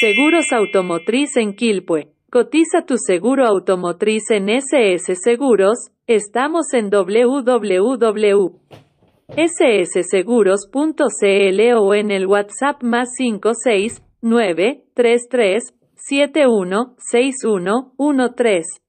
Seguros Automotriz en Quilpue. Cotiza tu seguro automotriz en SS Seguros. Estamos en www.ssseguros.cl o en el WhatsApp más 569 33 71 61 13.